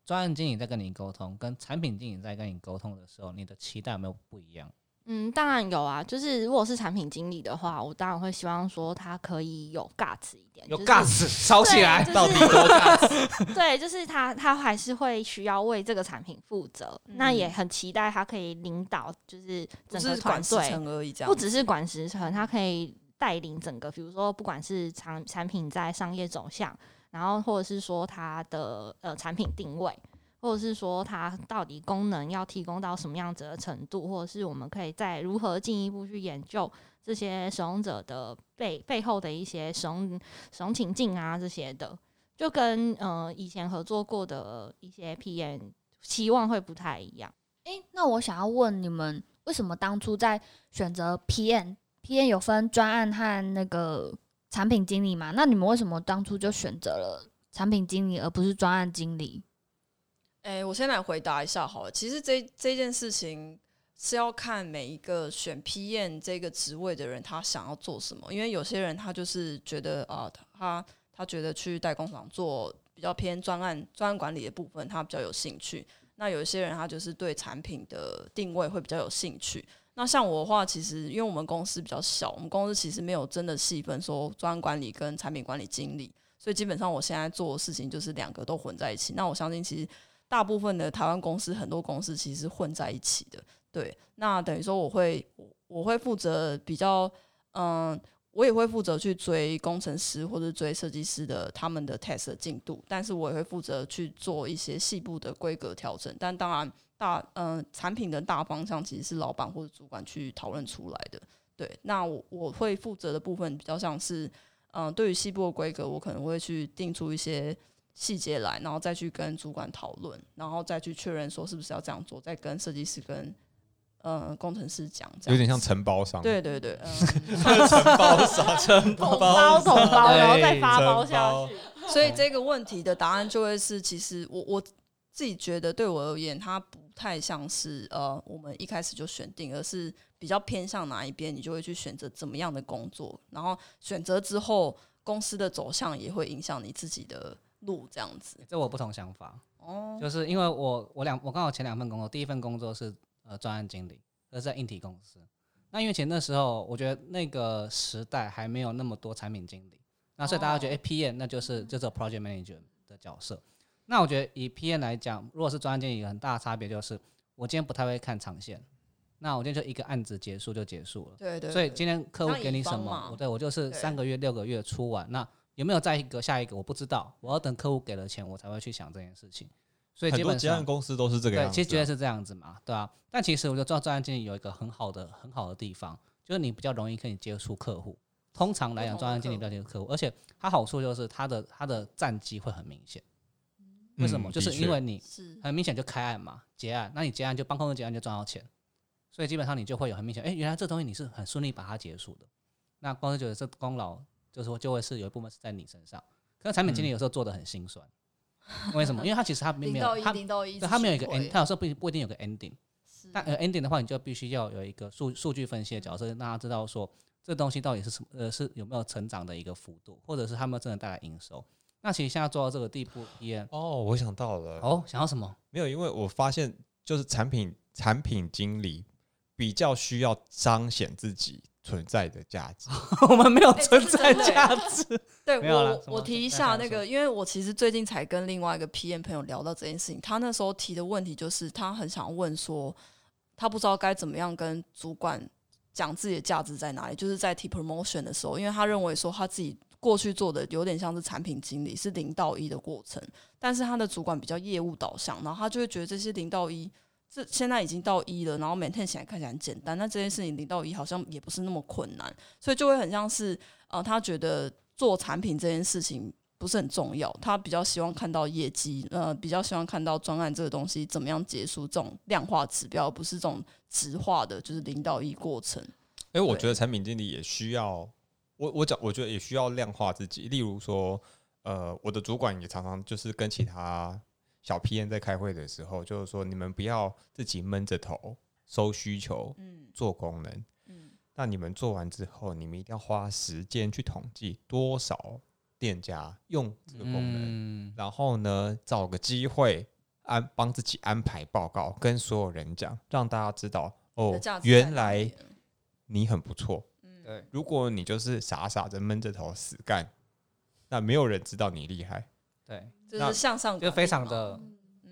B: 专案经理在跟你沟通，跟产品经理在跟你沟通的时候，你的期待有没有不一样？
G: 嗯，当然有啊，就是如果是产品经理的话，我当然会希望说他可以有 guts 一点，
B: 有
G: 就是
B: guts 吵起来，
G: 对
C: 到底多 guts？
G: 对，就是他他还是会需要为这个产品负责，那也很期待他可以领导，就是
D: 不
G: 整个
D: 是管时
G: 团队，
D: 程而已，这样
G: 不只是管时程，他可以带领整个，比如说不管是产产品在商业走向，然后或者是说它的呃产品定位，或者是说它到底功能要提供到什么样子的程度，或者是我们可以再如何进一步去研究这些使用者的背背后的一些使用使用情境啊这些的，就跟呃以前合作过的一些 PM 期望会不太一样。
F: 诶，那我想要问你们，为什么当初在选择 PM？P N 有分专案和那个产品经理嘛？那你们为什么当初就选择了产品经理，而不是专案经理？
D: 哎、我先来回答一下好了。其实这这件事情是要看每一个选 P N 这个职位的人他想要做什么，因为有些人他就是觉得啊、他他觉得去代工厂做比较偏专案专案管理的部分，他比较有兴趣。那有些人他就是对产品的定位会比较有兴趣。那像我的话，其实因为我们公司比较小，我们公司其实没有真的细分说专管理跟产品管理经理，所以基本上我现在做的事情就是两个都混在一起。那我相信其实大部分的台湾公司，很多公司其实混在一起的。对，那等于说我会我会负责比较，嗯，我也会负责去追工程师或者追设计师的他们的 test 进度，但是我也会负责去做一些细部的规格调整。但当然大嗯、产品的大方向其实是老板或者主管去讨论出来的。对，那我我会负责的部分比较像是，嗯、对于细部的规格，我可能会去定出一些细节来，然后再去跟主管讨论，然后再去确认说是不是要这样做，再跟设计师跟呃工程师讲，这样
C: 有点像承包商，
D: 对对对，嗯，
C: 承包商，承
G: 统包统包，然后再发包下去。
D: 所以这个问题的答案就会是，其实我我自己觉得对我而言，它不太像是呃我们一开始就选定，而是比较偏向哪一边，你就会去选择怎么样的工作，然后选择之后，公司的走向也会影响你自己的路，这样子。
B: 这我不同想法，
D: 哦，
B: 就是因为我我两我刚好前两份工作，第一份工作是呃专案经理，而是在硬体公司。那因为前那时候，我觉得那个时代还没有那么多产品经理，那所以大家觉得哎、诶 PM 那就是就是 project manager 的角色。那我觉得以 PM 来讲，如果是专案经理，有很大的差别就是，我今天不太会看长线，那我今天就一个案子结束就结束了。
D: 对对
B: 所以今天客户给你什么，我对我就是三个月、六个月出完，那有没有再一个下一个我不知道，我要等客户给了钱，我才会去想这件事情。所以
C: 很多
B: 基本上，
C: 接案公司都是这个样，子对。
B: 其实绝对是这样子嘛，对啊。但其实我觉得做专案经理有一个很好的、很好的地方，就是你比较容易可以接触客户。通常来讲，专案经理比
D: 客
B: 较接触客户，而且它好处就是它的它的战绩会很明显。为什么？
C: 嗯
B: 就是因为你很明显就开案嘛，结案，那你结案就帮客户结案就赚到钱，所以基本上你就会有很明显，哎、原来这东西你是很顺利把它结束的，那公司觉得这功劳就是说就会是有一部分是在你身上，可是产品经理有时候做的很心酸，为什么？因为他其实他没有他他没有一个 end，他有时候不不一定有个 ending，但呃 ending 的话，你就必须要有一个数数据分析的角色，让他知道说这东西到底是什么？呃，是有没有成长的一个幅度，或者是他们真的带来营收？那其实现在做到这个地步，PM
C: 哦，我想到了，
B: 哦，想要什么？
C: 没有，因为我发现就是产品产品经理比较需要彰显自己存在的价值。
B: 我们没有
D: 哎
B: 存在价值。
D: 对我我提一下那个，因为我其实最近才跟另外一个 PM 朋友聊到这件事情，他那时候提的问题就是他很想问说，他不知道该怎么样跟主管讲自己的价值在哪里，就是在提 promotion 的时候，因为他认为说他自己过去做的有点像是产品经理，是零到一的过程，但是他的主管比较业务导向，然后他就会觉得这些零到一。这现在已经到一了，然后 maintain 起来看起来很简单，那这件事情零到一好像也不是那么困难，所以就会很像是呃，他觉得做产品这件事情不是很重要，他比较希望看到业绩，呃，比较希望看到专案这个东西怎么样结束，这种量化指标，而不是这种直化的，就是零到一过程。
C: 因为我觉得产品经理也需要，我我讲，我觉得也需要量化自己。例如说，呃，我的主管也常常就是跟其他小 PM 在开会的时候，就是说你们不要自己闷着头收需求、
D: 嗯
C: 做功能。
D: 嗯，
C: 那你们做完之后，你们一定要花时间去统计多少店家用这个功能，
B: 嗯，
C: 然后呢，找个机会安帮自己安排报告，跟所有人讲，让大家知道哦原来你很不错。
B: 对，
C: 如果你就是傻傻的闷着头死干，那没有人知道你厉害。
B: 对，
D: 就是向上
B: 就非常的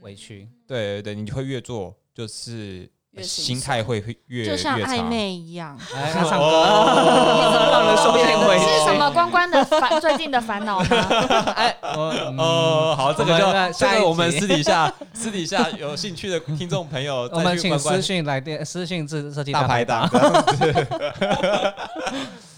B: 委屈。
C: 对对对，你会越做就是
D: 越心
C: 心态会会越
F: 就像暧。昧一样。
B: 哎，他唱歌，
C: 哦
B: 让人受尽委屈。
F: 是什么 关关的烦最近的烦恼吗？
B: 哎，我嗯
C: 哦，好，这个就这
B: 下一
C: 个我们私底下私底下有兴趣的听众朋友，
B: 我们请私信来电，私信自设计
C: 大排
B: 排档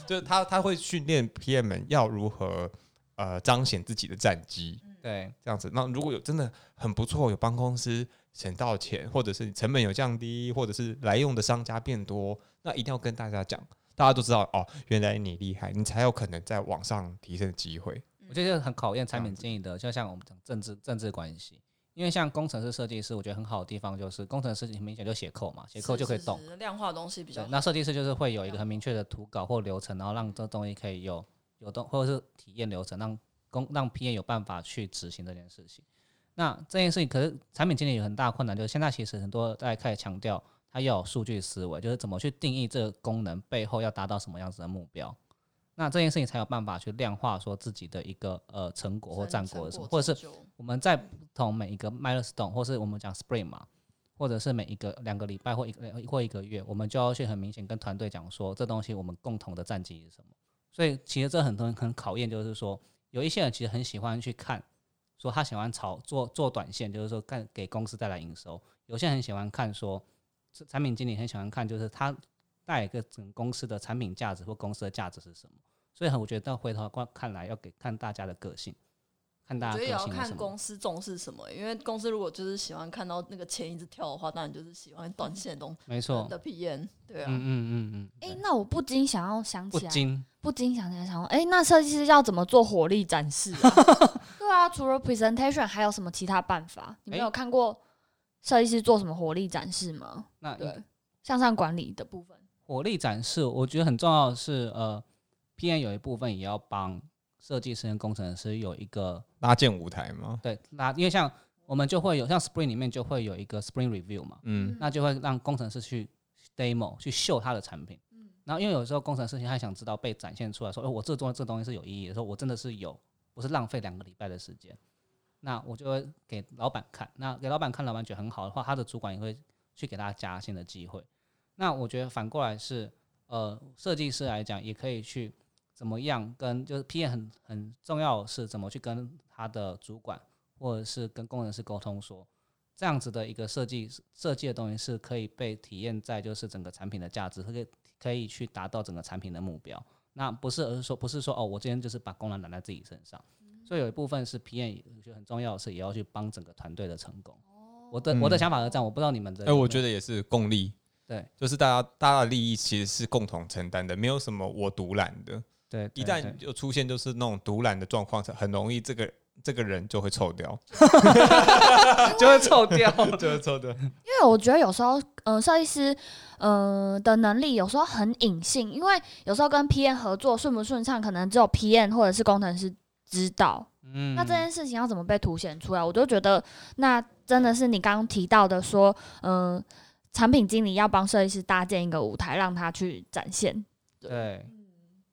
C: 就是他他会训练 PM 们要如何呃彰显自己的战绩，
B: 对，
C: 这样子。那如果有真的很不错，有帮公司省到钱，或者是成本有降低，或者是来用的商家变多，那一定要跟大家讲，大家都知道哦，原来你厉害，你才有可能在往上提升的机会。
B: 我觉得很考验产品经理的，就像我们讲政治政治关系。因为像工程师、设计师，我觉得很好的地方就是工程师很明显就写扣嘛，写扣就可以动。
D: 是是是量化东西比较
B: 那设计师就是会有一个很明确的图稿或流程，然后让这东西可以有有动，或者是体验流程，让工让 P A 有办法去执行这件事情。那这件事情，可是产品经理有很大困难，就是现在其实很多在开始强调，他要有数据思维，就是怎么去定义这个功能背后要达到什么样子的目标。那这件事情才有办法去量化说自己的一个呃成果或战果是什么，或者是
D: 是
B: 我们在不同每一个 milestone，或是我们讲 spring 嘛，或者是每一个两个礼拜或一个或一个月，我们就要去很明显跟团队讲说，这东西我们共同的战绩是什么。所以其实这很多人很考验，就是说有一些人其实很喜欢去看，说他喜欢炒做做短线，就是说干给公司带来营收；有些人很喜欢看说，这产品经理很喜欢看，就是他带一个整个公司的产品价值或公司的价值是什么。所以我觉得到回头观看来，要给看大家的个性，看大家
D: 我觉得也要。看公司重视什么，因为公司如果就是喜欢看到那个钱一直跳的话，当然就是喜欢短线的东
B: 没错，
D: 的 P N，对啊，
B: 嗯嗯嗯嗯，
F: 哎、
B: 对
F: 那我不禁想要想起来，
B: 不
F: 禁想起来想说，哎、那设计师要怎么做火力展示啊？对啊，除了 presentation 还有什么其他办法？你
B: 没
F: 有看过设计师做什么活力展示吗？
B: 那
D: 对，
F: 向上管理的部分，
B: 活力展示，我觉得很重要的是，呃，P N 有一部分也要帮设计师跟工程师有一个
C: 搭建舞台吗？
B: 对，那因为像我们就会有像 Spring 里面就会有一个 Spring Review 嘛，
C: 嗯，
B: 那就会让工程师去 demo 去秀他的产品。然后因为有时候工程师他想知道被展现出来说，哎，我这东这东西是有意义的，说我真的是有，不是浪费两个礼拜的时间。那我就会给老板看，那给老板看，老板觉得很好的话，他的主管也会去给他加薪的机会。那我觉得反过来是，呃，设计师来讲也可以去怎么样跟就是 PM 很很重要的是怎么去跟他的主管或者是跟工程师沟通说，这样子的一个设计设计的东西是可以被体验在就是整个产品的价值，可以可以去达到整个产品的目标。那不是而是说不是说哦，我今天就是把功劳揽在自己身上，所以有一部分是 PM，我觉得很重要的是也要去帮整个团队的成功。我的我的
C: 嗯
B: 想法是这样，我不知道你们的。
C: 哎、我觉
B: 得
C: 得也是共利，
B: 对
C: 就是大家大家的利益其实是共同承担的，没有什么我独揽的。
B: 对，
C: 一旦就出现就是那种独揽的状况，很容易这个这个人就会臭掉，
B: 就会臭掉。
C: 就会臭掉。
F: 因为我觉得有时候，呃，设计师，呃的能力有时候很隐性，因为有时候跟 PM 合作顺不顺畅，可能只有 PM 或者是工程师知道。
B: 嗯
F: 那这件事情要怎么被凸显出来？我就觉得，那真的是你刚刚提到的说，嗯、产品经理要帮设计师搭建一个舞台，让他去展现。
B: 对，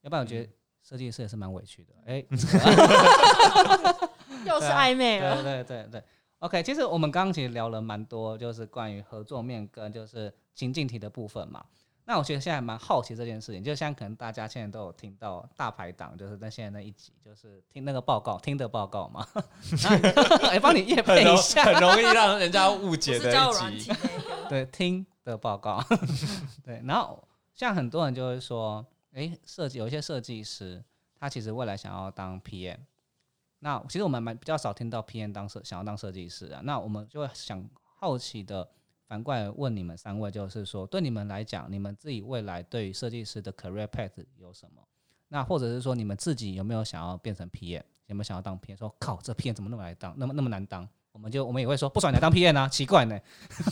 B: 要不然我觉得设计师也是蛮委屈的。哎，
F: 又是暧昧
B: 对
F: 了。
B: 对 对对，OK，其实我们刚刚其实聊了蛮多，就是关于合作面跟就是情境题的部分嘛。那我觉得现在蛮好奇这件事情，就像可能大家现在都有听到大排档，就是在现在那一集，就是听那个报告，听的报告嘛，哎，帮你验配一下，
C: 很容易让人家误解的一集。
B: 对，听的报告，对，然后像很多人就会说，诶，设计有一些设计师，他其实未来想要当 PM，那其实我们蛮比较少听到 PM 当设想要当设计师啊，那我们就会想好奇的反过来问你们三位，就是说对你们来讲，你们自己未来对于设计师的 career path 有什么？那或者是说你们自己有没有想要变成 PM，有没有想要当 PM？说靠，这 PM 怎么那么难当，那么那么难当？我们就我们也会说不爽你来当 PM 啊，奇怪呢。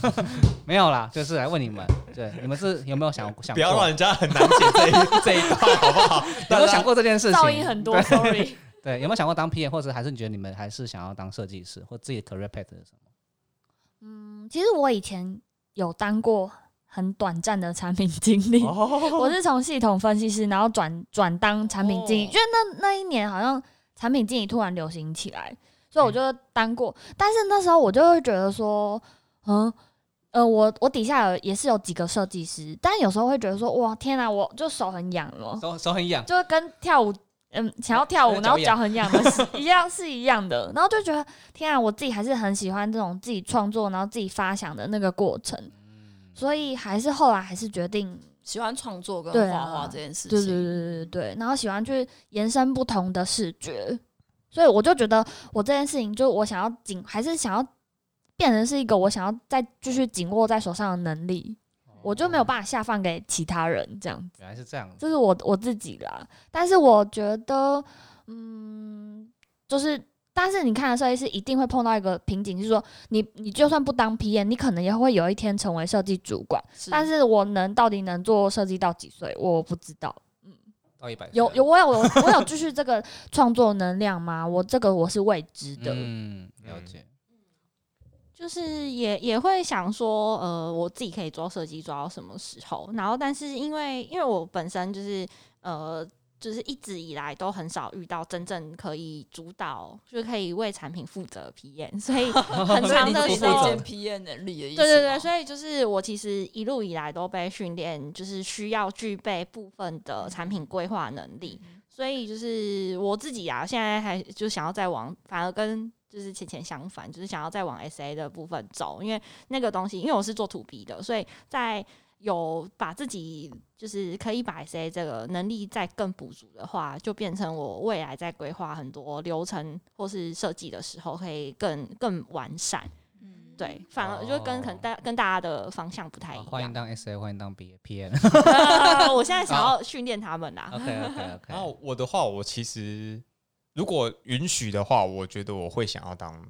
B: 没有啦，就是来问你们，对，你们是有没有想想
C: 不要让，人家很难解这一 这一段，好不好？
B: 有没有想过这件事情？
F: 噪音很多，sorry。
B: 对，有没有想过当 PM，或者还是你觉得你们还是想要当设计师，或自己的 career path 是什么？
F: 嗯，其实我以前有当过很短暂的产品经理，我是从系统分析师，然后转转当产品经理，
D: 哦
F: 因为那那一年好像产品经理突然流行起来，所以我就当过。但是那时候我就会觉得说，嗯。呃，我我底下有也是有几个设计师，但有时候会觉得说，哇，天哪，我就手很痒了，
B: 手手很痒，
F: 就跟跳舞，嗯，想要跳舞，
B: 呃
F: 然后
B: 脚
F: 很痒的一样是一样的，然后就觉得天啊，我自己还是很喜欢这种自己创作，然后自己发想的那个过程，所以还是后来还是决定，
D: 喜欢创作跟画画这件事情。
F: 对对对对对对，然后喜欢去延伸不同的视觉，所以我就觉得我这件事情，就我想要紧，还是想要变成是一个我想要再继续紧握在手上的能力，我就没有办法下放给其他人这样
B: 原来是这样。
F: 这是我我自己啦。但是我觉得，嗯，就是，但是你看，设计师一定会碰到一个瓶颈，就是说，你你就算不当 PM，你可能也会有一天成为设计主管。
D: 是
F: 但是我能到底能做设计到几岁，我不知道。
B: 到一百
F: 有有，我有我我有继续这个创作能量吗？我这个我是未知的。
B: 嗯，了解。
F: 就是也也会想说，呃，我自己可以做设计做到什么时候？然后，但是因为因为我本身就是呃，就是一直以来都很少遇到真正可以主导，就是可以为产品负责的 PM，所以 很长的时候
D: 可以建 PM 能力的意思
F: 对对对，所以就是我其实一路以来都被训练，就是需要具备部分的产品规划能力。所以就是我自己啊，现在还就想要再往，反而跟就是前前相反，就是想要再往 SA 的部分走，因为那个东西，因为我是做 to B 的，所以在有把自己就是可以把 SA 这个能力再更补足的话，就变成我未来在规划很多流程或是设计的时候，可以更更完善。对，反而就跟可能大跟大家的方向不太一样。
B: 好欢迎当 SA，欢迎当 B PM。
F: 我现在想要训练他们啦。
B: OK OK
C: 然
B: OK。
C: 然后我的话，我其实如果允许的话，我觉得我会想要当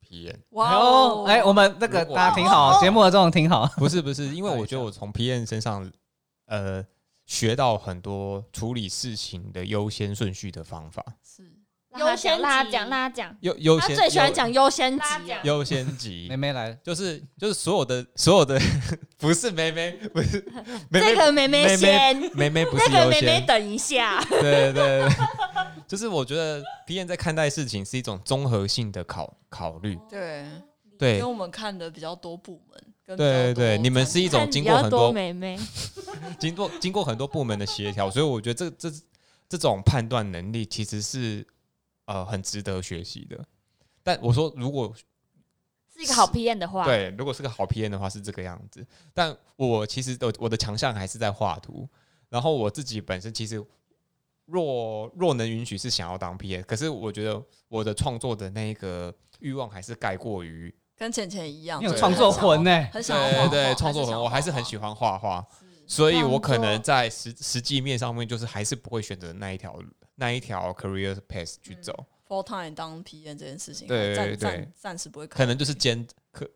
C: P N。
D: 哇哦，
B: 哎，我们那个大家挺好，节目的这种挺好。
C: 不是不是，因为我觉得我从 P N 身上，呃，学到很多处理事情的优先顺序的方法。
D: 是
F: 优先
E: 让他讲，让他讲。
C: 优优先
E: 他最喜欢讲优先级。
C: 优先级
B: 妹，妹来，
C: 就是就是所有的所有的 不是妹妹，不是
E: 这个妹妹
C: 妹
E: 先，
C: 妹妹不是优
E: 那个妹妹，等一下。
C: 对对对，对就是我觉得 PM 在看待事情是一种综合性的考考虑，
D: 对，
C: 对。
D: 跟我们看的比较多部门，跟
C: 对对你们是一种经过很多
E: 妹妹，
C: 经过经过很多部门的协调，所以我觉得这这这种判断能力其实是呃很值得学习的。但我说，如果
F: 是一个好 PM 的话，，
C: 对，如果是个好 PM 的话是这个样子，但我其实我我的强项还是在画图，然后我自己本身其实若若能允许是想要当 P.A.，可是我觉得我的创作的那个欲望还是盖过于
D: 跟浅浅一样，
B: 有创作魂呢。
D: 很想要画画
C: 对对创作
D: 还是想要
C: 很我还是很喜欢画画，所以我可能在实实际面上面就是还是不会选择那一条那一条 career path 去走。
D: full time 当 PM 这件事情，
C: 对
D: 暂
C: 对
D: 暂暂时不会考
C: 可能就是兼可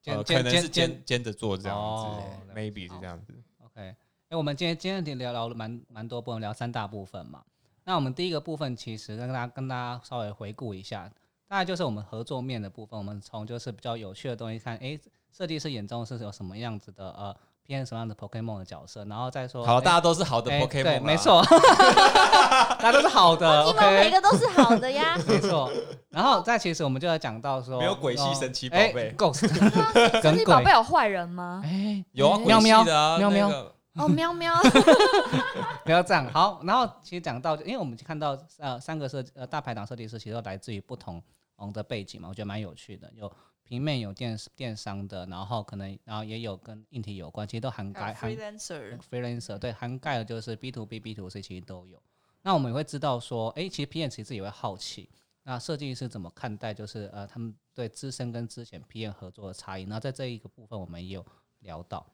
B: 兼
C: 呃，可能是兼兼着做这样
B: 哦
C: 子，maybe 是这样子。
B: OK，哎、我们今天今天聊聊了蛮蛮多部分，聊三大部分嘛。那我们第一个部分其实跟大家跟大家稍微回顾一下，大概就是我们合作面的部分。我们从就是比较有趣的东西看，哎、设计师眼中是有什么样子的呃，偏什么样的 Pokemon 的角色，然后再说
C: 好，
B: 诶
C: 大家都是好的 Pokemon，
B: 没。错，大家都是好的
F: 基本每个都是好的呀。
B: 没错。然后再其实我们就要讲到说，
C: 没有鬼系
B: 哦
C: 神奇宝
B: 诶
C: 贝
B: Ghost
F: 神奇宝贝，有坏人吗？
B: 哎，
C: 有啊，喵喵的啊，
B: 喵喵
C: 那个
F: 哦，喵喵，
B: 不要这样。好，然后其实讲到，因为我们看到呃三个设呃大排档设计师，其实都来自于不同嗯的背景嘛，我觉得蛮有趣的。有平面，有电电商的，然后可能然后也有跟硬体有关，其实都涵盖涵 freelancer，freelancer 对涵盖的就是 B to B、B to C 其实都有。那我们也会知道说，诶，其实 PM 其实也会好奇，那设计师怎么看待就是呃他们对资深跟之前 PM 合作的差异。那在这一个部分我们也有聊到。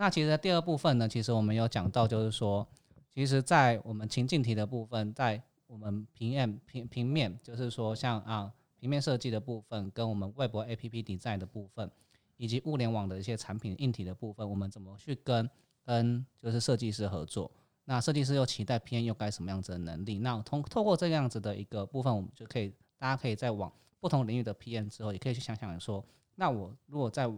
B: 那其实第二部分呢，其实我们有讲到，就是说，其实，在我们情境题的部分，在我们平面平平面，就是说像啊平面设计的部分，跟我们外部 APP design 的部分，以及物联网的一些产品硬体的部分，我们怎么去跟跟就是设计师合作？那设计师又期待 PM 又该什么样子的能力？那通透过这样子的一个部分，我们就可以大家可以在往不同领域的 PM 之后，也可以去想想说，那我如果在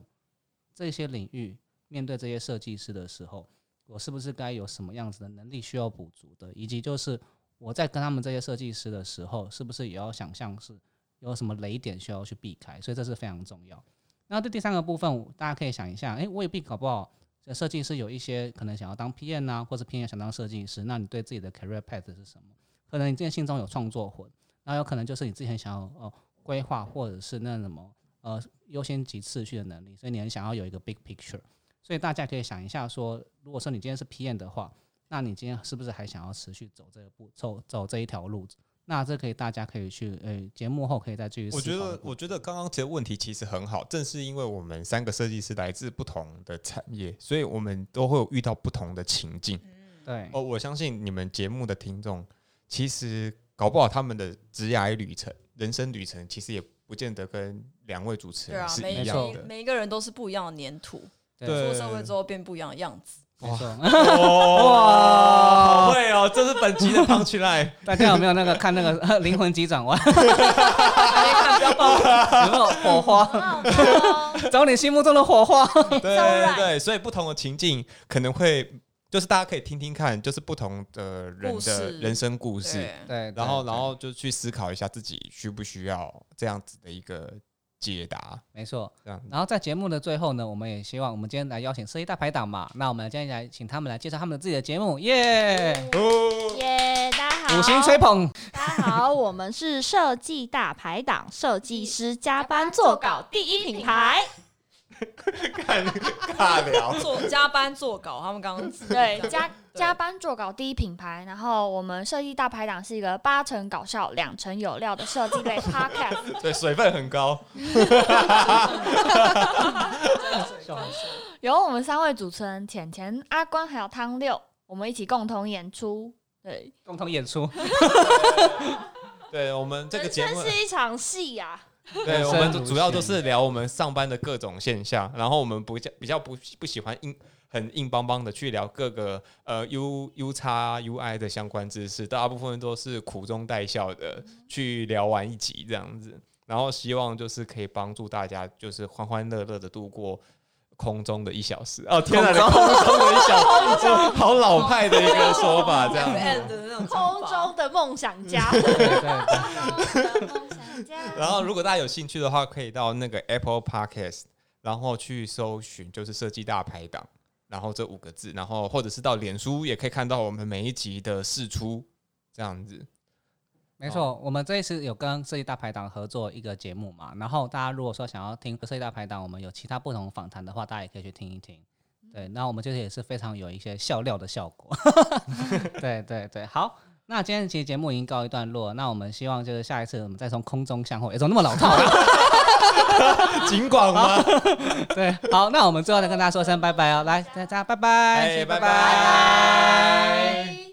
B: 这些领域面对这些设计师的时候，我是不是该有什么样子的能力需要补足的，以及就是我在跟他们这些设计师的时候，是不是也要想象是有什么雷点需要去避开，所以这是非常重要。那这第三个部分，大家可以想一下，诶，未必搞不好，这设计师有一些可能想要当 PM 啊，或者 PM 想当设计师，那你对自己的 career path 是什么？可能你之前心中有创作魂，那有可能就是你之前想要呃规划或者是那什么呃优先级次序的能力，所以你很想要有一个 big picture。所以大家可以想一下说，如果说你今天是 PM 的话，那你今天是不是还想要持续走这个步走走这一条路？那这可以大家可以去呃节目后可以再继续
C: 我觉。得，我觉得刚刚这个问题其实很好，正是因为我们三个设计师来自不同的产业，所以我们都会有遇到不同的情境。
B: 对
C: 哦，我相信你们节目的听众，其实搞不好他们的职涯旅程、人生旅程，其实也不见得跟两位主持
D: 对啊，
C: 人是
D: 每
C: 一样的。
D: 每每一个人都是不一样的粘土，出社会之后变不一样的样子。
B: 哇。
C: 哇，好会哦！这是本集的 punch line。
B: 大家有没有那个看那个《灵魂急转弯》？没看不要爆有没有火花？找你心目中的火花。
C: 对对，所以不同的情境可能会，就是大家可以听听看，就是不同的人的人生故事，
D: 对，
C: 然后然后就去思考一下自己需不需要这样子的一个解答，
B: 没错。
C: 这样
B: 然后在节目的最后呢，我们也希望我们今天来邀请设计大排档嘛，那我们今天来请他们来介绍他们自己的节目，耶！
C: 哦，
F: 耶，大家好，
B: 五星吹捧，
F: 大家好，我们是设计大排档，设计师加班做稿第一品牌。
C: 看尬聊，
D: 做加班做稿，他们刚刚
F: 对，加
D: 对
F: 加班做稿第一品牌。然后我们设计大排档是一个八成搞笑、两成有料的设计类 podcast，
C: 对，水分很高，
F: 由我们三位主持人浅浅、阿关还有汤六，我们一起共同演出。对，
B: 共同演出，
C: 对我们这个节目
F: 是一场戏呀、
C: 对我们主要都是聊我们上班的各种现象，然后我们不比较不不喜欢硬很硬邦邦的去聊各个呃 U U 叉 UI 的相关知识，大部分都是苦中带笑的去聊完一集这样子，然后希望就是可以帮助大家就是欢欢乐乐的度过。空中的一小时。哦，天哪，空中。的一小时，好老派的一个说法，这样子。
D: 那种
F: 空中的梦想家。
B: 对对对，
F: 空中的梦想家。
C: 然后，如果大家有兴趣的话，可以到那个 Apple Podcast，然后去搜寻就是设计大排档，然后这五个字，然后或者是到脸书也可以看到我们每一集的试出，这样子。
B: 没错，我们这一次有跟设计大排档合作一个节目嘛，然后大家如果说想要听设计大排档，我们有其他不同访谈的话，大家也可以去听一听。对，那我们就是也是非常有一些笑料的效果。对对对，好，那今天其实节目已经告一段落，那我们希望就是下一次我们再从空中相会，诶怎么那么老套啊？
C: 尽管吗？
B: 对，好，那我们最后再跟大家说声拜拜哦，来，大家拜拜
C: 拜
F: 拜。